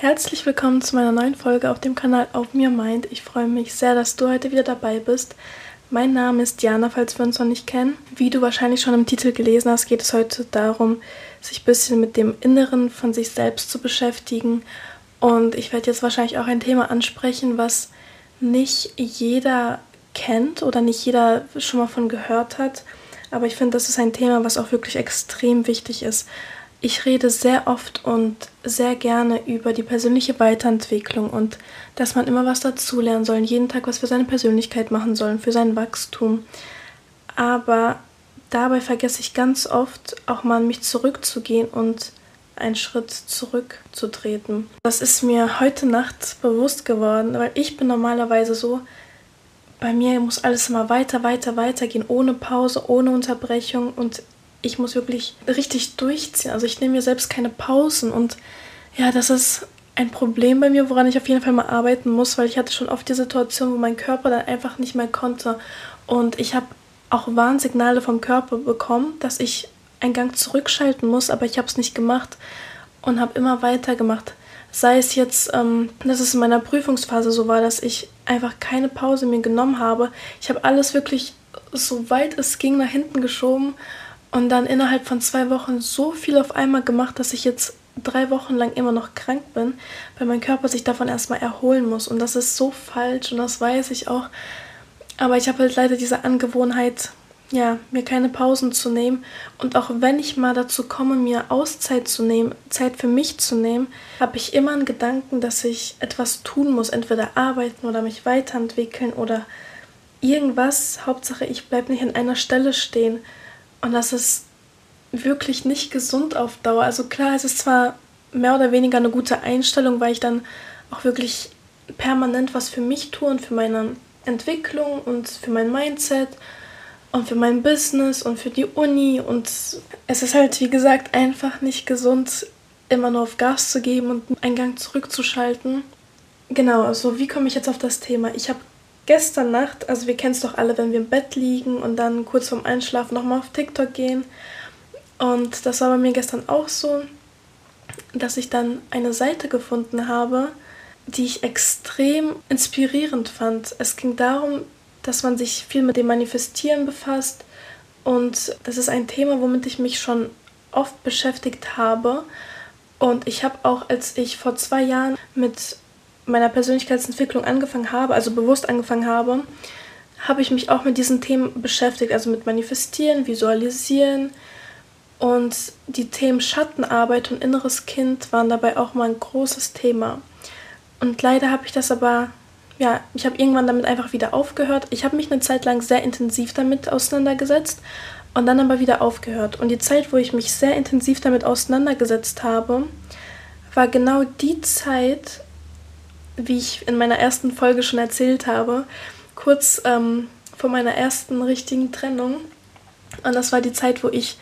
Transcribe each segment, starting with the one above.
Herzlich willkommen zu meiner neuen Folge auf dem Kanal Auf mir meint. Ich freue mich sehr, dass du heute wieder dabei bist. Mein Name ist Diana, falls wir uns noch nicht kennen. Wie du wahrscheinlich schon im Titel gelesen hast, geht es heute darum, sich ein bisschen mit dem Inneren von sich selbst zu beschäftigen. Und ich werde jetzt wahrscheinlich auch ein Thema ansprechen, was nicht jeder kennt oder nicht jeder schon mal von gehört hat. Aber ich finde, das ist ein Thema, was auch wirklich extrem wichtig ist. Ich rede sehr oft und sehr gerne über die persönliche Weiterentwicklung und dass man immer was dazulernen soll, jeden Tag was für seine Persönlichkeit machen soll, für sein Wachstum. Aber dabei vergesse ich ganz oft auch mal an mich zurückzugehen und einen Schritt zurückzutreten. Das ist mir heute Nacht bewusst geworden, weil ich bin normalerweise so, bei mir muss alles immer weiter, weiter, weiter gehen, ohne Pause, ohne Unterbrechung und ich muss wirklich richtig durchziehen. Also ich nehme mir selbst keine Pausen und ja, das ist ein Problem bei mir, woran ich auf jeden Fall mal arbeiten muss, weil ich hatte schon oft die Situation, wo mein Körper dann einfach nicht mehr konnte. Und ich habe auch Warnsignale vom Körper bekommen, dass ich einen Gang zurückschalten muss, aber ich habe es nicht gemacht und habe immer weiter gemacht. Sei es jetzt, ähm, dass es in meiner Prüfungsphase so war, dass ich einfach keine Pause mir genommen habe. Ich habe alles wirklich so weit es ging nach hinten geschoben und dann innerhalb von zwei Wochen so viel auf einmal gemacht, dass ich jetzt drei Wochen lang immer noch krank bin, weil mein Körper sich davon erstmal erholen muss. Und das ist so falsch und das weiß ich auch. Aber ich habe halt leider diese Angewohnheit, ja, mir keine Pausen zu nehmen. Und auch wenn ich mal dazu komme, mir Auszeit zu nehmen, Zeit für mich zu nehmen, habe ich immer einen Gedanken, dass ich etwas tun muss, entweder arbeiten oder mich weiterentwickeln oder irgendwas. Hauptsache, ich bleibe nicht an einer Stelle stehen. Und das ist wirklich nicht gesund auf Dauer. Also klar, es ist zwar mehr oder weniger eine gute Einstellung, weil ich dann auch wirklich permanent was für mich tue und für meine Entwicklung und für mein Mindset und für mein Business und für die Uni. Und es ist halt, wie gesagt, einfach nicht gesund, immer nur auf Gas zu geben und einen Gang zurückzuschalten. Genau, also wie komme ich jetzt auf das Thema? Ich habe gestern Nacht, also wir kennen es doch alle, wenn wir im Bett liegen und dann kurz vorm Einschlafen nochmal auf TikTok gehen. Und das war bei mir gestern auch so, dass ich dann eine Seite gefunden habe, die ich extrem inspirierend fand. Es ging darum, dass man sich viel mit dem Manifestieren befasst und das ist ein Thema, womit ich mich schon oft beschäftigt habe. Und ich habe auch, als ich vor zwei Jahren mit meiner Persönlichkeitsentwicklung angefangen habe, also bewusst angefangen habe, habe ich mich auch mit diesen Themen beschäftigt, also mit Manifestieren, Visualisieren und die Themen Schattenarbeit und inneres Kind waren dabei auch mal ein großes Thema. Und leider habe ich das aber, ja, ich habe irgendwann damit einfach wieder aufgehört. Ich habe mich eine Zeit lang sehr intensiv damit auseinandergesetzt und dann aber wieder aufgehört. Und die Zeit, wo ich mich sehr intensiv damit auseinandergesetzt habe, war genau die Zeit, wie ich in meiner ersten Folge schon erzählt habe, kurz ähm, vor meiner ersten richtigen Trennung. Und das war die Zeit, wo ich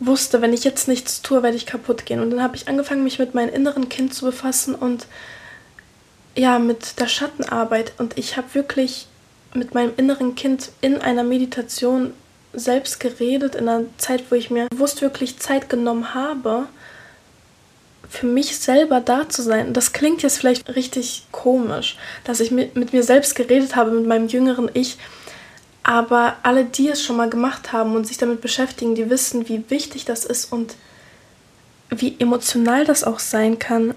wusste, wenn ich jetzt nichts tue, werde ich kaputt gehen. Und dann habe ich angefangen, mich mit meinem inneren Kind zu befassen und ja, mit der Schattenarbeit. Und ich habe wirklich mit meinem inneren Kind in einer Meditation selbst geredet, in einer Zeit, wo ich mir bewusst wirklich Zeit genommen habe für mich selber da zu sein. Das klingt jetzt vielleicht richtig komisch, dass ich mit, mit mir selbst geredet habe, mit meinem jüngeren Ich. Aber alle, die es schon mal gemacht haben und sich damit beschäftigen, die wissen, wie wichtig das ist und wie emotional das auch sein kann.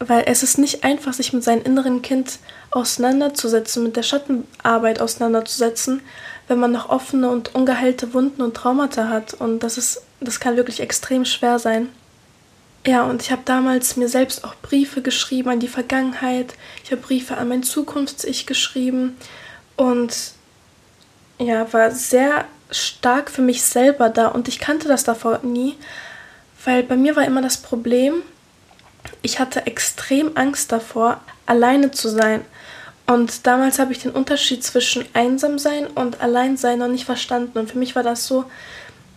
Weil es ist nicht einfach, sich mit seinem inneren Kind auseinanderzusetzen, mit der Schattenarbeit auseinanderzusetzen, wenn man noch offene und ungeheilte Wunden und Traumata hat. Und das ist, das kann wirklich extrem schwer sein. Ja, und ich habe damals mir selbst auch Briefe geschrieben an die Vergangenheit. Ich habe Briefe an mein Zukunfts-Ich geschrieben und ja, war sehr stark für mich selber da und ich kannte das davor nie, weil bei mir war immer das Problem, ich hatte extrem Angst davor, alleine zu sein. Und damals habe ich den Unterschied zwischen einsam sein und allein sein noch nicht verstanden. Und für mich war das so,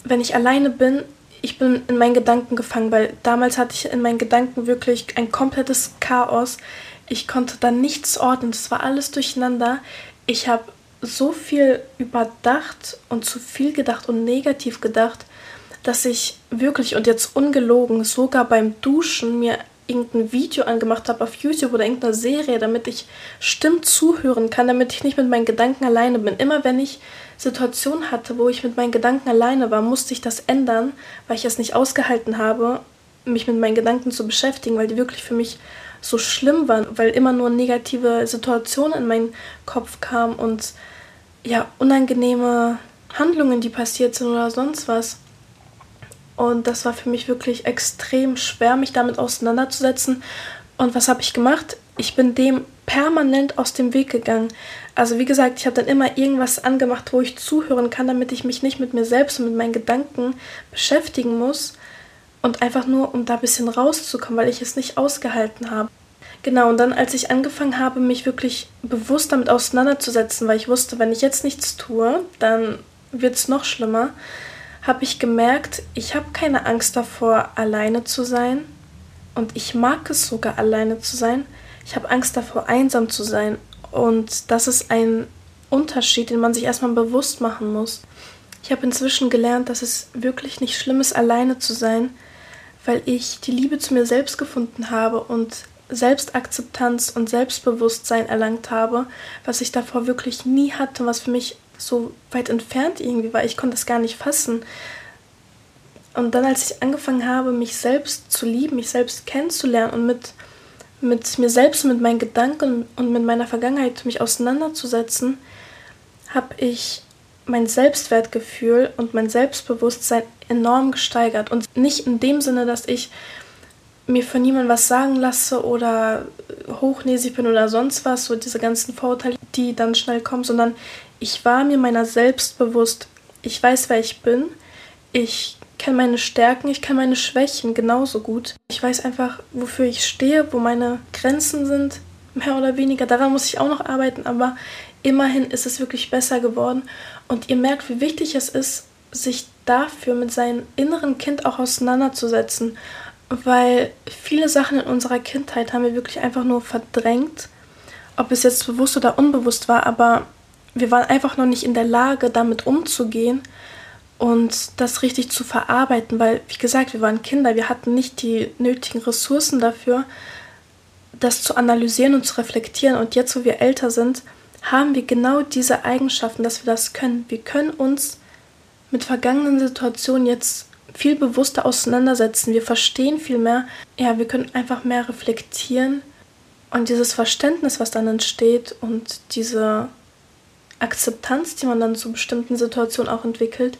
wenn ich alleine bin, ich bin in meinen Gedanken gefangen, weil damals hatte ich in meinen Gedanken wirklich ein komplettes Chaos. Ich konnte da nichts ordnen, es war alles durcheinander. Ich habe so viel überdacht und zu viel gedacht und negativ gedacht, dass ich wirklich und jetzt ungelogen sogar beim Duschen mir irgendein Video angemacht habe auf YouTube oder irgendeine Serie, damit ich Stimmen zuhören kann, damit ich nicht mit meinen Gedanken alleine bin. Immer wenn ich Situationen hatte, wo ich mit meinen Gedanken alleine war, musste ich das ändern, weil ich es nicht ausgehalten habe, mich mit meinen Gedanken zu beschäftigen, weil die wirklich für mich so schlimm waren, weil immer nur negative Situationen in meinen Kopf kamen und ja, unangenehme Handlungen, die passiert sind oder sonst was. Und das war für mich wirklich extrem schwer, mich damit auseinanderzusetzen. Und was habe ich gemacht? Ich bin dem permanent aus dem Weg gegangen. Also wie gesagt, ich habe dann immer irgendwas angemacht, wo ich zuhören kann, damit ich mich nicht mit mir selbst und mit meinen Gedanken beschäftigen muss. Und einfach nur, um da ein bisschen rauszukommen, weil ich es nicht ausgehalten habe. Genau, und dann, als ich angefangen habe, mich wirklich bewusst damit auseinanderzusetzen, weil ich wusste, wenn ich jetzt nichts tue, dann wird es noch schlimmer, habe ich gemerkt, ich habe keine Angst davor, alleine zu sein. Und ich mag es sogar, alleine zu sein. Ich habe Angst davor, einsam zu sein. Und das ist ein Unterschied, den man sich erstmal bewusst machen muss. Ich habe inzwischen gelernt, dass es wirklich nicht schlimm ist, alleine zu sein, weil ich die Liebe zu mir selbst gefunden habe und Selbstakzeptanz und Selbstbewusstsein erlangt habe, was ich davor wirklich nie hatte, was für mich so weit entfernt irgendwie war. Ich konnte es gar nicht fassen. Und dann, als ich angefangen habe, mich selbst zu lieben, mich selbst kennenzulernen und mit, mit mir selbst, mit meinen Gedanken und mit meiner Vergangenheit mich auseinanderzusetzen, habe ich mein Selbstwertgefühl und mein Selbstbewusstsein enorm gesteigert. Und nicht in dem Sinne, dass ich mir von niemandem was sagen lasse oder hochnäsig bin oder sonst was, so diese ganzen Vorurteile, die dann schnell kommen, sondern ich war mir meiner selbst bewusst. Ich weiß, wer ich bin. Ich kenne meine Stärken, ich kenne meine Schwächen genauso gut. Ich weiß einfach, wofür ich stehe, wo meine Grenzen sind, mehr oder weniger. Daran muss ich auch noch arbeiten, aber immerhin ist es wirklich besser geworden. Und ihr merkt, wie wichtig es ist, sich dafür mit seinem inneren Kind auch auseinanderzusetzen. Weil viele Sachen in unserer Kindheit haben wir wirklich einfach nur verdrängt. Ob es jetzt bewusst oder unbewusst war, aber wir waren einfach noch nicht in der Lage, damit umzugehen und das richtig zu verarbeiten, weil, wie gesagt, wir waren Kinder, wir hatten nicht die nötigen Ressourcen dafür, das zu analysieren und zu reflektieren. Und jetzt, wo wir älter sind, haben wir genau diese Eigenschaften, dass wir das können. Wir können uns mit vergangenen Situationen jetzt viel bewusster auseinandersetzen. Wir verstehen viel mehr. Ja, wir können einfach mehr reflektieren. Und dieses Verständnis, was dann entsteht und diese Akzeptanz, die man dann zu bestimmten Situationen auch entwickelt,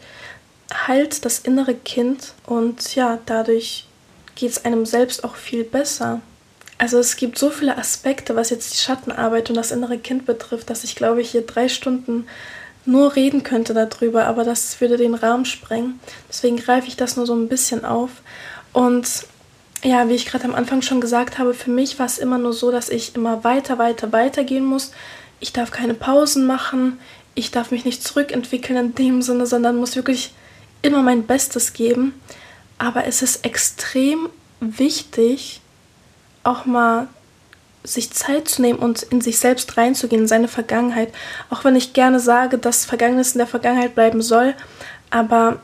heilt das innere Kind und ja, dadurch geht es einem selbst auch viel besser. Also es gibt so viele Aspekte, was jetzt die Schattenarbeit und das innere Kind betrifft, dass ich glaube ich hier drei Stunden nur reden könnte darüber, aber das würde den Rahmen sprengen. Deswegen greife ich das nur so ein bisschen auf. Und ja, wie ich gerade am Anfang schon gesagt habe, für mich war es immer nur so, dass ich immer weiter, weiter, weiter gehen muss, ich darf keine Pausen machen, ich darf mich nicht zurückentwickeln in dem Sinne, sondern muss wirklich immer mein Bestes geben. Aber es ist extrem wichtig, auch mal sich Zeit zu nehmen und in sich selbst reinzugehen, in seine Vergangenheit. Auch wenn ich gerne sage, dass Vergangenes in der Vergangenheit bleiben soll, aber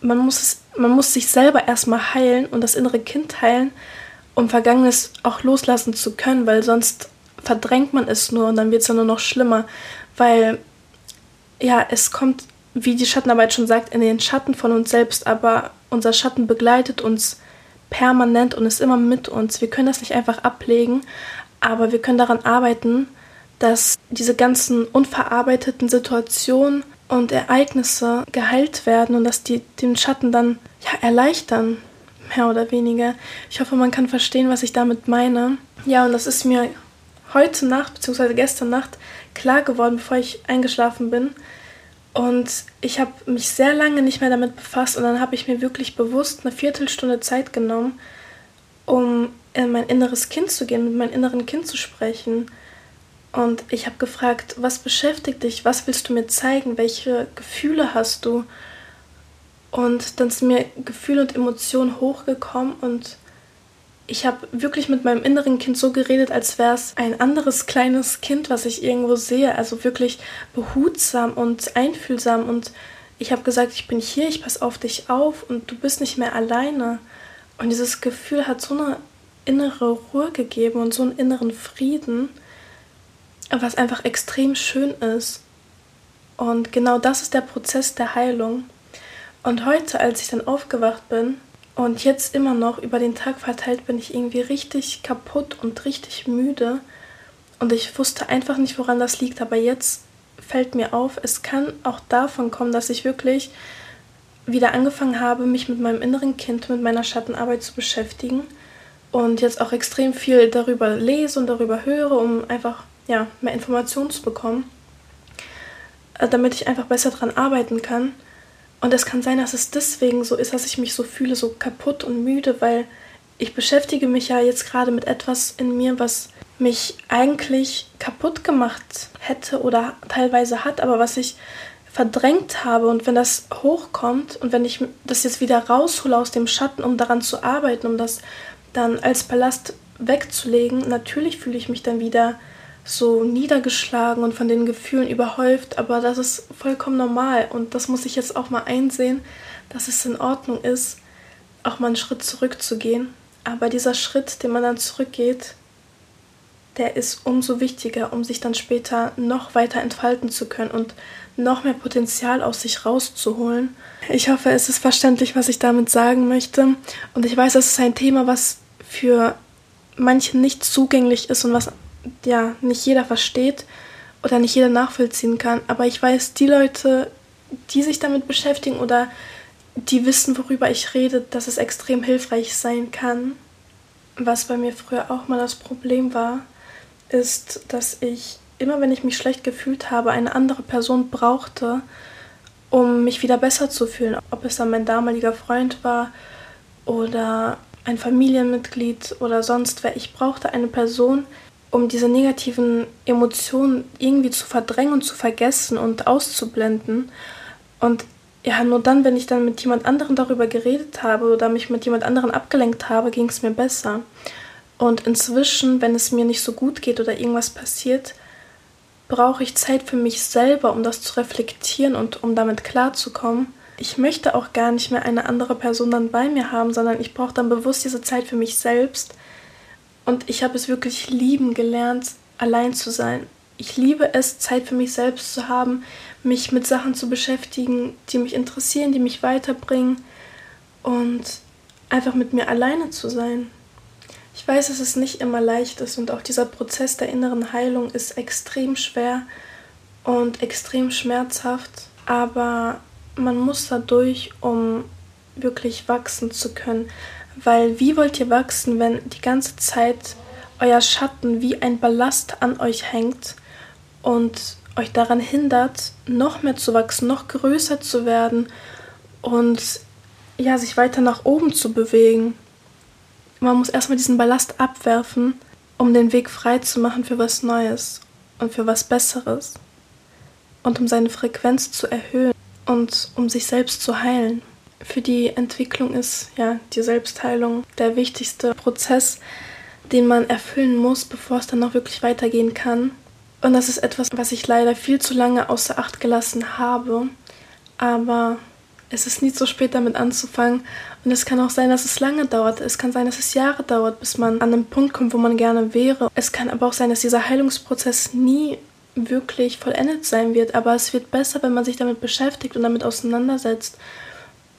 man muss, es, man muss sich selber erstmal heilen und das innere Kind heilen, um Vergangenes auch loslassen zu können, weil sonst verdrängt man es nur und dann wird es ja nur noch schlimmer, weil ja, es kommt, wie die Schattenarbeit schon sagt, in den Schatten von uns selbst, aber unser Schatten begleitet uns permanent und ist immer mit uns. Wir können das nicht einfach ablegen, aber wir können daran arbeiten, dass diese ganzen unverarbeiteten Situationen und Ereignisse geheilt werden und dass die den Schatten dann ja erleichtern, mehr oder weniger. Ich hoffe, man kann verstehen, was ich damit meine. Ja, und das ist mir heute Nacht bzw. gestern Nacht klar geworden, bevor ich eingeschlafen bin. Und ich habe mich sehr lange nicht mehr damit befasst und dann habe ich mir wirklich bewusst eine Viertelstunde Zeit genommen, um in mein inneres Kind zu gehen, mit meinem inneren Kind zu sprechen. Und ich habe gefragt, was beschäftigt dich? Was willst du mir zeigen? Welche Gefühle hast du? Und dann sind mir Gefühle und Emotionen hochgekommen und ich habe wirklich mit meinem inneren Kind so geredet, als wäre es ein anderes kleines Kind, was ich irgendwo sehe. Also wirklich behutsam und einfühlsam. Und ich habe gesagt, ich bin hier, ich passe auf dich auf und du bist nicht mehr alleine. Und dieses Gefühl hat so eine innere Ruhe gegeben und so einen inneren Frieden, was einfach extrem schön ist. Und genau das ist der Prozess der Heilung. Und heute, als ich dann aufgewacht bin und jetzt immer noch über den Tag verteilt, bin ich irgendwie richtig kaputt und richtig müde. Und ich wusste einfach nicht, woran das liegt. Aber jetzt fällt mir auf, es kann auch davon kommen, dass ich wirklich wieder angefangen habe, mich mit meinem inneren Kind, mit meiner Schattenarbeit zu beschäftigen und jetzt auch extrem viel darüber lese und darüber höre, um einfach ja, mehr Informationen zu bekommen, äh, damit ich einfach besser daran arbeiten kann. Und es kann sein, dass es deswegen so ist, dass ich mich so fühle, so kaputt und müde, weil ich beschäftige mich ja jetzt gerade mit etwas in mir, was mich eigentlich kaputt gemacht hätte oder teilweise hat, aber was ich verdrängt habe und wenn das hochkommt und wenn ich das jetzt wieder raushole aus dem Schatten, um daran zu arbeiten, um das dann als Ballast wegzulegen, natürlich fühle ich mich dann wieder so niedergeschlagen und von den Gefühlen überhäuft, aber das ist vollkommen normal und das muss ich jetzt auch mal einsehen, dass es in Ordnung ist, auch mal einen Schritt zurückzugehen. Aber dieser Schritt, den man dann zurückgeht, der ist umso wichtiger, um sich dann später noch weiter entfalten zu können und noch mehr Potenzial aus sich rauszuholen. Ich hoffe, es ist verständlich, was ich damit sagen möchte. Und ich weiß, es ist ein Thema, was für manche nicht zugänglich ist und was ja nicht jeder versteht oder nicht jeder nachvollziehen kann. Aber ich weiß, die Leute, die sich damit beschäftigen oder die wissen, worüber ich rede, dass es extrem hilfreich sein kann. Was bei mir früher auch mal das Problem war, ist, dass ich immer, wenn ich mich schlecht gefühlt habe, eine andere Person brauchte, um mich wieder besser zu fühlen. Ob es dann mein damaliger Freund war oder ein Familienmitglied oder sonst wer. Ich brauchte eine Person, um diese negativen Emotionen irgendwie zu verdrängen und zu vergessen und auszublenden. Und ja, nur dann, wenn ich dann mit jemand anderem darüber geredet habe oder mich mit jemand anderem abgelenkt habe, ging es mir besser. Und inzwischen, wenn es mir nicht so gut geht oder irgendwas passiert, brauche ich Zeit für mich selber, um das zu reflektieren und um damit klarzukommen. Ich möchte auch gar nicht mehr eine andere Person dann bei mir haben, sondern ich brauche dann bewusst diese Zeit für mich selbst. Und ich habe es wirklich lieben gelernt, allein zu sein. Ich liebe es, Zeit für mich selbst zu haben, mich mit Sachen zu beschäftigen, die mich interessieren, die mich weiterbringen und einfach mit mir alleine zu sein. Ich weiß, dass es nicht immer leicht ist und auch dieser Prozess der inneren Heilung ist extrem schwer und extrem schmerzhaft, aber man muss dadurch, um wirklich wachsen zu können. Weil wie wollt ihr wachsen, wenn die ganze Zeit euer Schatten wie ein Ballast an euch hängt und euch daran hindert, noch mehr zu wachsen, noch größer zu werden und ja, sich weiter nach oben zu bewegen? Man muss erstmal diesen Ballast abwerfen, um den Weg frei zu machen für was Neues und für was Besseres. Und um seine Frequenz zu erhöhen und um sich selbst zu heilen. Für die Entwicklung ist ja die Selbstheilung der wichtigste Prozess, den man erfüllen muss, bevor es dann noch wirklich weitergehen kann. Und das ist etwas, was ich leider viel zu lange außer Acht gelassen habe. Aber es ist nie zu spät damit anzufangen. Und es kann auch sein, dass es lange dauert. Es kann sein, dass es Jahre dauert, bis man an einen Punkt kommt, wo man gerne wäre. Es kann aber auch sein, dass dieser Heilungsprozess nie wirklich vollendet sein wird. Aber es wird besser, wenn man sich damit beschäftigt und damit auseinandersetzt.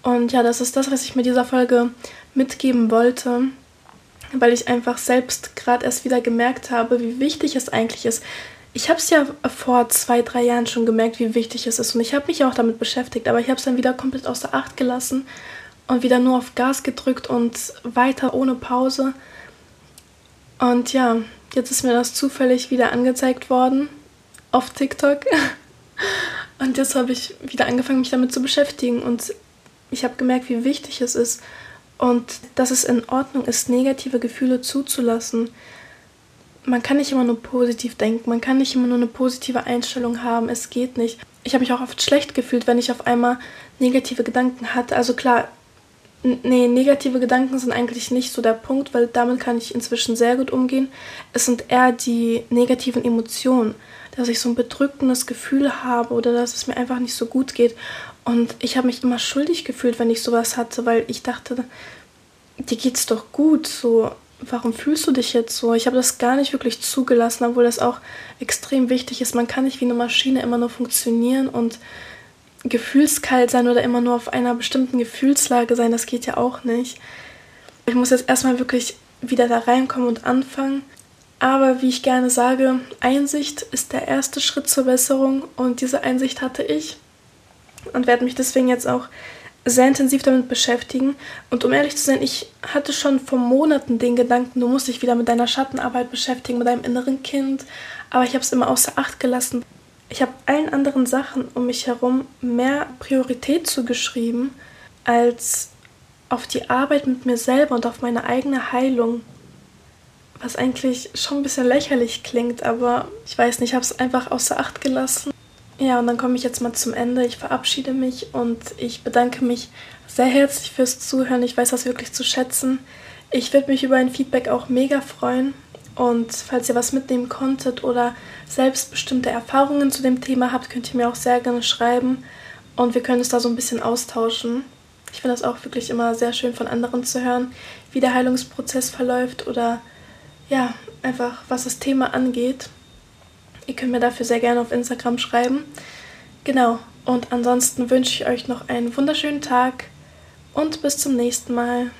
Und ja, das ist das, was ich mit dieser Folge mitgeben wollte, weil ich einfach selbst gerade erst wieder gemerkt habe, wie wichtig es eigentlich ist, ich habe es ja vor zwei, drei Jahren schon gemerkt, wie wichtig es ist. Und ich habe mich auch damit beschäftigt, aber ich habe es dann wieder komplett außer Acht gelassen und wieder nur auf Gas gedrückt und weiter ohne Pause. Und ja, jetzt ist mir das zufällig wieder angezeigt worden auf TikTok. Und jetzt habe ich wieder angefangen, mich damit zu beschäftigen. Und ich habe gemerkt, wie wichtig es ist und dass es in Ordnung ist, negative Gefühle zuzulassen man kann nicht immer nur positiv denken, man kann nicht immer nur eine positive Einstellung haben, es geht nicht. Ich habe mich auch oft schlecht gefühlt, wenn ich auf einmal negative Gedanken hatte. Also klar, nee, negative Gedanken sind eigentlich nicht so der Punkt, weil damit kann ich inzwischen sehr gut umgehen. Es sind eher die negativen Emotionen, dass ich so ein bedrückendes Gefühl habe oder dass es mir einfach nicht so gut geht. Und ich habe mich immer schuldig gefühlt, wenn ich sowas hatte, weil ich dachte, dir geht's doch gut, so warum fühlst du dich jetzt so? Ich habe das gar nicht wirklich zugelassen, obwohl das auch extrem wichtig ist. Man kann nicht wie eine Maschine immer nur funktionieren und gefühlskalt sein oder immer nur auf einer bestimmten Gefühlslage sein. Das geht ja auch nicht. Ich muss jetzt erstmal wirklich wieder da reinkommen und anfangen. Aber wie ich gerne sage, Einsicht ist der erste Schritt zur Besserung und diese Einsicht hatte ich und werde mich deswegen jetzt auch sehr intensiv damit beschäftigen. Und um ehrlich zu sein, ich hatte schon vor Monaten den Gedanken, du musst dich wieder mit deiner Schattenarbeit beschäftigen, mit deinem inneren Kind. Aber ich habe es immer außer Acht gelassen. Ich habe allen anderen Sachen um mich herum mehr Priorität zugeschrieben, als auf die Arbeit mit mir selber und auf meine eigene Heilung. Was eigentlich schon ein bisschen lächerlich klingt, aber ich weiß nicht, ich habe es einfach außer Acht gelassen. Ja, und dann komme ich jetzt mal zum Ende. Ich verabschiede mich und ich bedanke mich sehr herzlich fürs Zuhören. Ich weiß das wirklich zu schätzen. Ich würde mich über ein Feedback auch mega freuen. Und falls ihr was mitnehmen konntet oder selbst bestimmte Erfahrungen zu dem Thema habt, könnt ihr mir auch sehr gerne schreiben. Und wir können uns da so ein bisschen austauschen. Ich finde das auch wirklich immer sehr schön von anderen zu hören, wie der Heilungsprozess verläuft oder ja, einfach was das Thema angeht. Ihr könnt mir dafür sehr gerne auf Instagram schreiben. Genau, und ansonsten wünsche ich euch noch einen wunderschönen Tag und bis zum nächsten Mal.